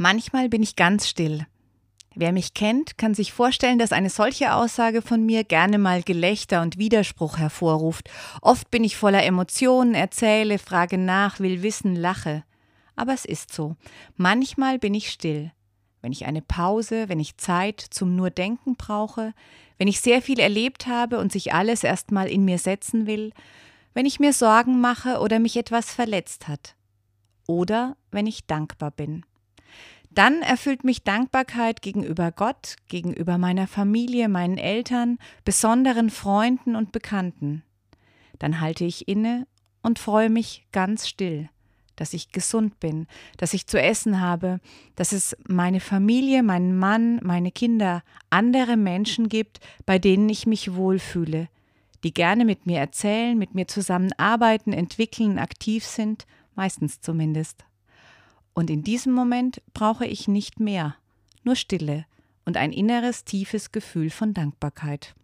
Manchmal bin ich ganz still. Wer mich kennt, kann sich vorstellen, dass eine solche Aussage von mir gerne mal Gelächter und Widerspruch hervorruft. Oft bin ich voller Emotionen, erzähle, frage nach, will wissen, lache. Aber es ist so. Manchmal bin ich still. Wenn ich eine Pause, wenn ich Zeit zum nur Denken brauche, wenn ich sehr viel erlebt habe und sich alles erstmal in mir setzen will, wenn ich mir Sorgen mache oder mich etwas verletzt hat. Oder wenn ich dankbar bin. Dann erfüllt mich Dankbarkeit gegenüber Gott, gegenüber meiner Familie, meinen Eltern, besonderen Freunden und Bekannten. Dann halte ich inne und freue mich ganz still, dass ich gesund bin, dass ich zu essen habe, dass es meine Familie, meinen Mann, meine Kinder, andere Menschen gibt, bei denen ich mich wohlfühle, die gerne mit mir erzählen, mit mir zusammenarbeiten, entwickeln, aktiv sind, meistens zumindest. Und in diesem Moment brauche ich nicht mehr, nur Stille und ein inneres tiefes Gefühl von Dankbarkeit.